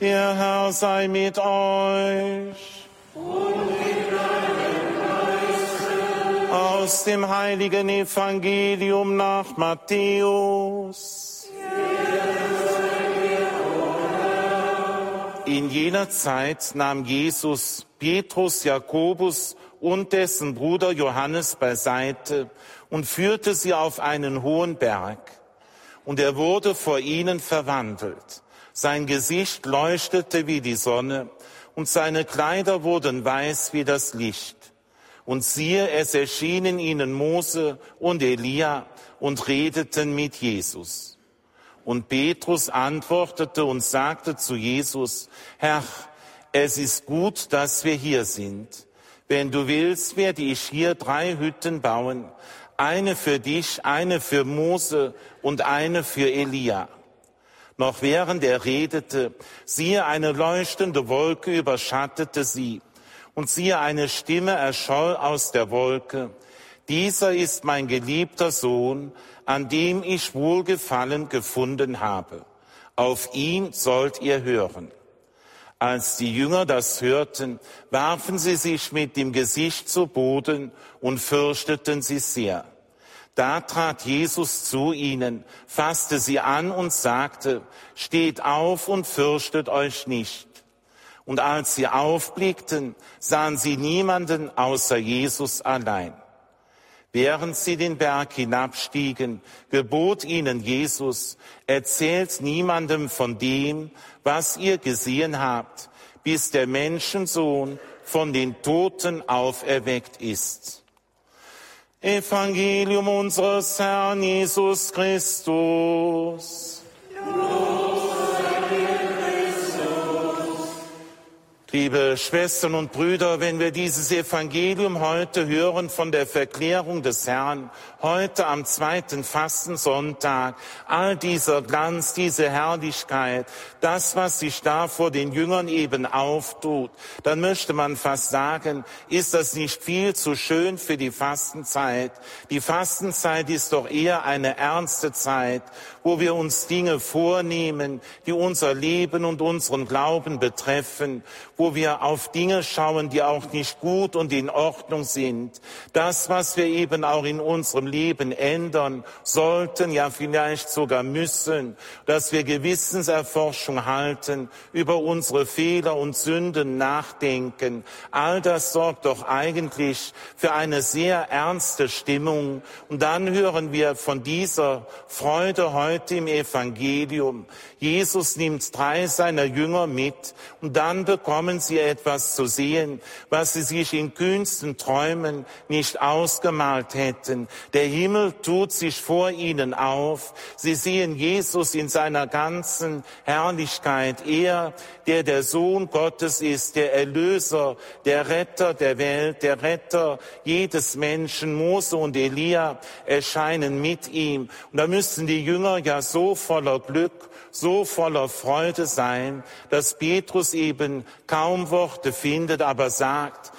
Der Herr sei mit euch. Und mit deinem Geiste. Aus dem heiligen Evangelium nach Matthäus. In jener Zeit nahm Jesus Petrus, Jakobus und dessen Bruder Johannes beiseite und führte sie auf einen hohen Berg. Und er wurde vor ihnen verwandelt. Sein Gesicht leuchtete wie die Sonne und seine Kleider wurden weiß wie das Licht. Und siehe, es erschienen ihnen Mose und Elia und redeten mit Jesus. Und Petrus antwortete und sagte zu Jesus, Herr, es ist gut, dass wir hier sind. Wenn du willst, werde ich hier drei Hütten bauen. Eine für dich, eine für Mose und eine für Elia. Noch während er redete, siehe eine leuchtende Wolke überschattete sie. Und siehe eine Stimme erscholl aus der Wolke. Dieser ist mein geliebter Sohn, an dem ich Wohlgefallen gefunden habe. Auf ihn sollt ihr hören. Als die Jünger das hörten, warfen sie sich mit dem Gesicht zu Boden und fürchteten sie sehr. Da trat Jesus zu ihnen, fasste sie an und sagte, steht auf und fürchtet euch nicht. Und als sie aufblickten, sahen sie niemanden außer Jesus allein. Während sie den Berg hinabstiegen, gebot ihnen Jesus, erzählt niemandem von dem, was ihr gesehen habt, bis der Menschensohn von den Toten auferweckt ist. Evangelium unseres Herrn Jesus Christus. Liebe Schwestern und Brüder, wenn wir dieses Evangelium heute hören von der Verklärung des Herrn, heute am zweiten Fastensonntag, all dieser Glanz, diese Herrlichkeit, das, was sich da vor den Jüngern eben auftut, dann möchte man fast sagen, ist das nicht viel zu schön für die Fastenzeit? Die Fastenzeit ist doch eher eine ernste Zeit, wo wir uns Dinge vornehmen, die unser Leben und unseren Glauben betreffen, wo wir auf Dinge schauen, die auch nicht gut und in Ordnung sind. Das, was wir eben auch in unserem Leben ändern sollten, ja vielleicht sogar müssen, dass wir Gewissenserforschung halten, über unsere Fehler und Sünden nachdenken. All das sorgt doch eigentlich für eine sehr ernste Stimmung. Und dann hören wir von dieser Freude heute im Evangelium. Jesus nimmt drei seiner Jünger mit und dann bekommen sie etwas zu sehen, was sie sich in kühnsten Träumen nicht ausgemalt hätten. Der Himmel tut sich vor ihnen auf. Sie sehen Jesus in seiner ganzen Herrlichkeit. Er, der der Sohn Gottes ist, der Erlöser, der Retter der Welt, der Retter jedes Menschen. Mose und Elia erscheinen mit ihm. Und da müssen die Jünger ja so voller Glück so voller Freude sein, dass Petrus eben kaum Worte findet, aber sagt,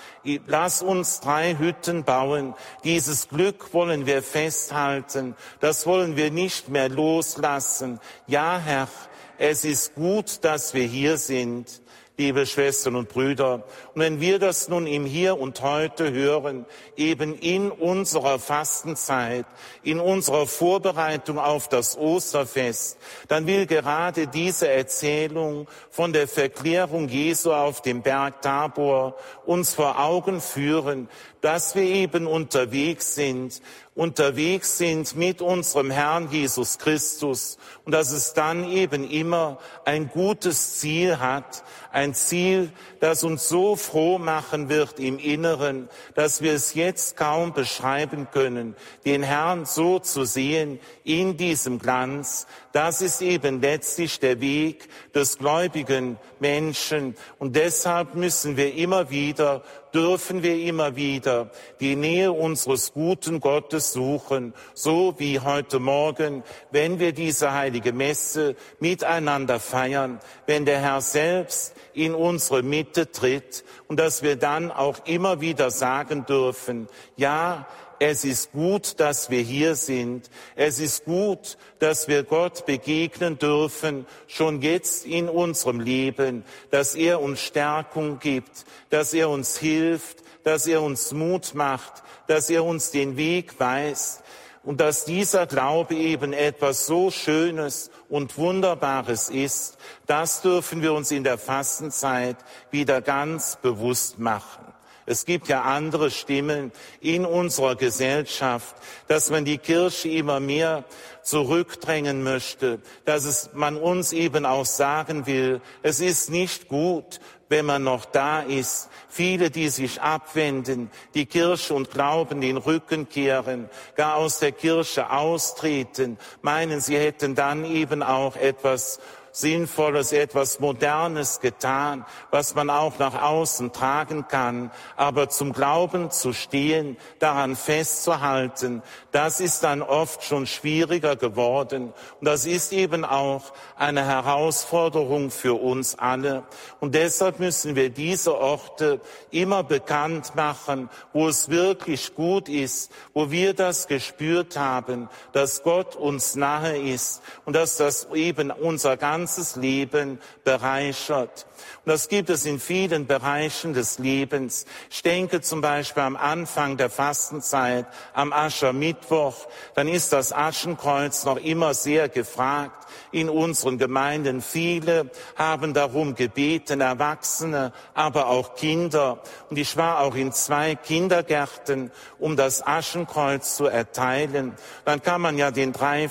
lass uns drei Hütten bauen. Dieses Glück wollen wir festhalten. Das wollen wir nicht mehr loslassen. Ja, Herr, es ist gut, dass wir hier sind liebe Schwestern und Brüder. Und wenn wir das nun im Hier und Heute hören, eben in unserer Fastenzeit, in unserer Vorbereitung auf das Osterfest, dann will gerade diese Erzählung von der Verklärung Jesu auf dem Berg Tabor uns vor Augen führen, dass wir eben unterwegs sind, unterwegs sind mit unserem Herrn Jesus Christus und dass es dann eben immer ein gutes Ziel hat, ein Ziel, das uns so froh machen wird im Inneren, dass wir es jetzt kaum beschreiben können, den Herrn so zu sehen in diesem Glanz. Das ist eben letztlich der Weg des gläubigen Menschen. Und deshalb müssen wir immer wieder, dürfen wir immer wieder die Nähe unseres guten Gottes suchen, so wie heute Morgen, wenn wir diese heilige Messe miteinander feiern, wenn der Herr selbst in unsere Mitte tritt und dass wir dann auch immer wieder sagen dürfen, ja, es ist gut, dass wir hier sind. Es ist gut, dass wir Gott begegnen dürfen, schon jetzt in unserem Leben, dass er uns Stärkung gibt, dass er uns hilft, dass er uns Mut macht, dass er uns den Weg weist und dass dieser Glaube eben etwas so Schönes und Wunderbares ist, das dürfen wir uns in der Fastenzeit wieder ganz bewusst machen. Es gibt ja andere Stimmen in unserer Gesellschaft, dass man die Kirche immer mehr zurückdrängen möchte, dass es, man uns eben auch sagen will, es ist nicht gut, wenn man noch da ist. Viele, die sich abwenden, die Kirche und Glauben den Rücken kehren, gar aus der Kirche austreten, meinen, sie hätten dann eben auch etwas Sinnvolles, etwas Modernes getan, was man auch nach außen tragen kann. Aber zum Glauben zu stehen, daran festzuhalten, das ist dann oft schon schwieriger geworden. Und das ist eben auch eine Herausforderung für uns alle. Und deshalb müssen wir diese Orte immer bekannt machen, wo es wirklich gut ist, wo wir das gespürt haben, dass Gott uns nahe ist und dass das eben unser ganzes Leben bereichert. Und das gibt es in vielen Bereichen des Lebens. Ich denke zum Beispiel am Anfang der Fastenzeit, am Aschermittwoch, dann ist das Aschenkreuz noch immer sehr gefragt in unseren Gemeinden. Viele haben darum gebeten, Erwachsene, aber auch Kinder. Und ich war auch in zwei Kindergärten, um das Aschenkreuz zu erteilen. Dann kann man ja den drei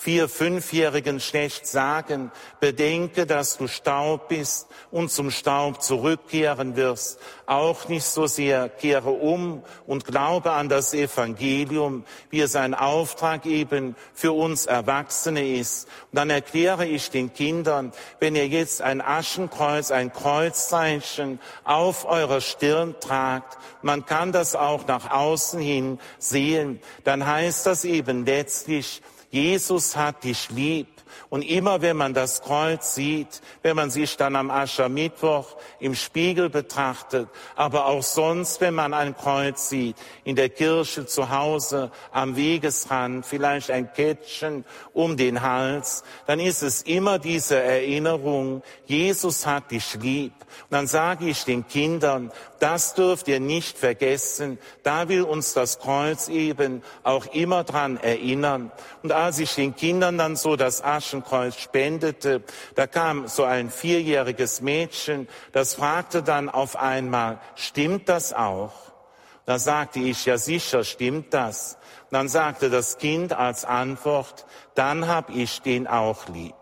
vier-, fünfjährigen schlecht sagen, bedenke, dass du Staub bist und zum Staub zurückkehren wirst. Auch nicht so sehr kehre um und glaube an das Evangelium, wie es ein Auftrag eben für uns Erwachsene ist. Und dann erkläre ich den Kindern, wenn ihr jetzt ein Aschenkreuz, ein Kreuzzeichen auf eurer Stirn tragt, man kann das auch nach außen hin sehen, dann heißt das eben letztlich, Jesus hat dich lieb. Und immer wenn man das Kreuz sieht, wenn man sich dann am Aschermittwoch im Spiegel betrachtet, aber auch sonst, wenn man ein Kreuz sieht, in der Kirche zu Hause, am Wegesrand, vielleicht ein Kettchen um den Hals, dann ist es immer diese Erinnerung, Jesus hat dich lieb. Und dann sage ich den Kindern, das dürft ihr nicht vergessen. Da will uns das Kreuz eben auch immer dran erinnern. Und den Kindern dann so das Aschenkreuz spendete, da kam so ein vierjähriges Mädchen, das fragte dann auf einmal, stimmt das auch? Da sagte ich, ja sicher stimmt das. Dann sagte das Kind als Antwort, dann hab ich den auch lieb.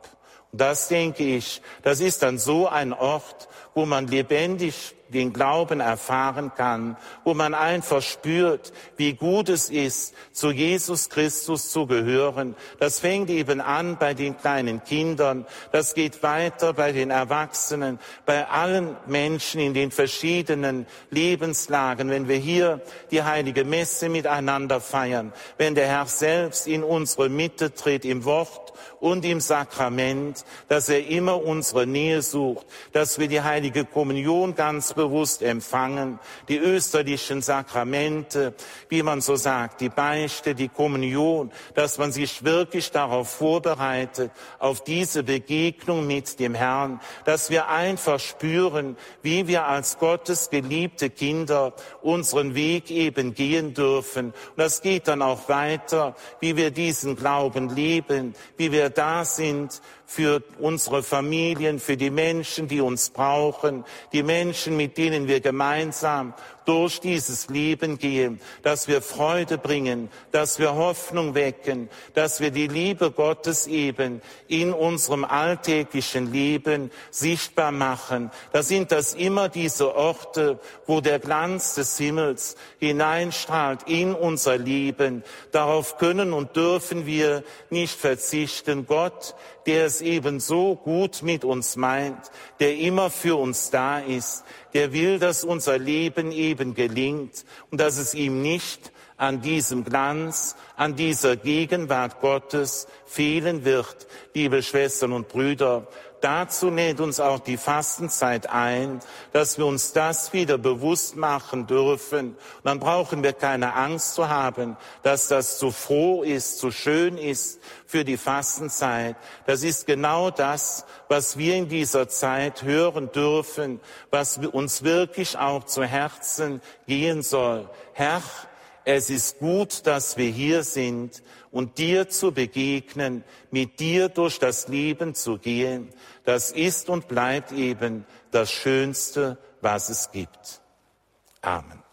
Und das denke ich, das ist dann so ein Ort, wo man lebendig den Glauben erfahren kann, wo man einfach spürt, wie gut es ist, zu Jesus Christus zu gehören. Das fängt eben an bei den kleinen Kindern, das geht weiter bei den Erwachsenen, bei allen Menschen in den verschiedenen Lebenslagen, wenn wir hier die heilige Messe miteinander feiern, wenn der Herr selbst in unsere Mitte tritt im Wort und im Sakrament, dass er immer unsere Nähe sucht, dass wir die heilige Kommunion ganz bewusst empfangen, die österlichen Sakramente, wie man so sagt, die Beichte, die Kommunion, dass man sich wirklich darauf vorbereitet, auf diese Begegnung mit dem Herrn, dass wir einfach spüren, wie wir als Gottes geliebte Kinder unseren Weg eben gehen dürfen. Und das geht dann auch weiter, wie wir diesen Glauben leben, wie wir da sind für unsere Familien, für die Menschen, die uns brauchen, die Menschen, mit denen wir gemeinsam durch dieses Leben gehen, dass wir Freude bringen, dass wir Hoffnung wecken, dass wir die Liebe Gottes eben in unserem alltäglichen Leben sichtbar machen. Da sind das immer diese Orte, wo der Glanz des Himmels hineinstrahlt in unser Leben. Darauf können und dürfen wir nicht verzichten. Gott, der es eben so gut mit uns meint, der immer für uns da ist, der will, dass unser Leben eben gelingt und dass es ihm nicht an diesem Glanz, an dieser Gegenwart Gottes fehlen wird. Liebe Schwestern und Brüder, Dazu lädt uns auch die Fastenzeit ein, dass wir uns das wieder bewusst machen dürfen. Und dann brauchen wir keine Angst zu haben, dass das zu froh ist, zu schön ist für die Fastenzeit. Das ist genau das, was wir in dieser Zeit hören dürfen, was uns wirklich auch zu Herzen gehen soll. Herr, es ist gut, dass wir hier sind und dir zu begegnen, mit dir durch das Leben zu gehen. Das ist und bleibt eben das Schönste, was es gibt. Amen.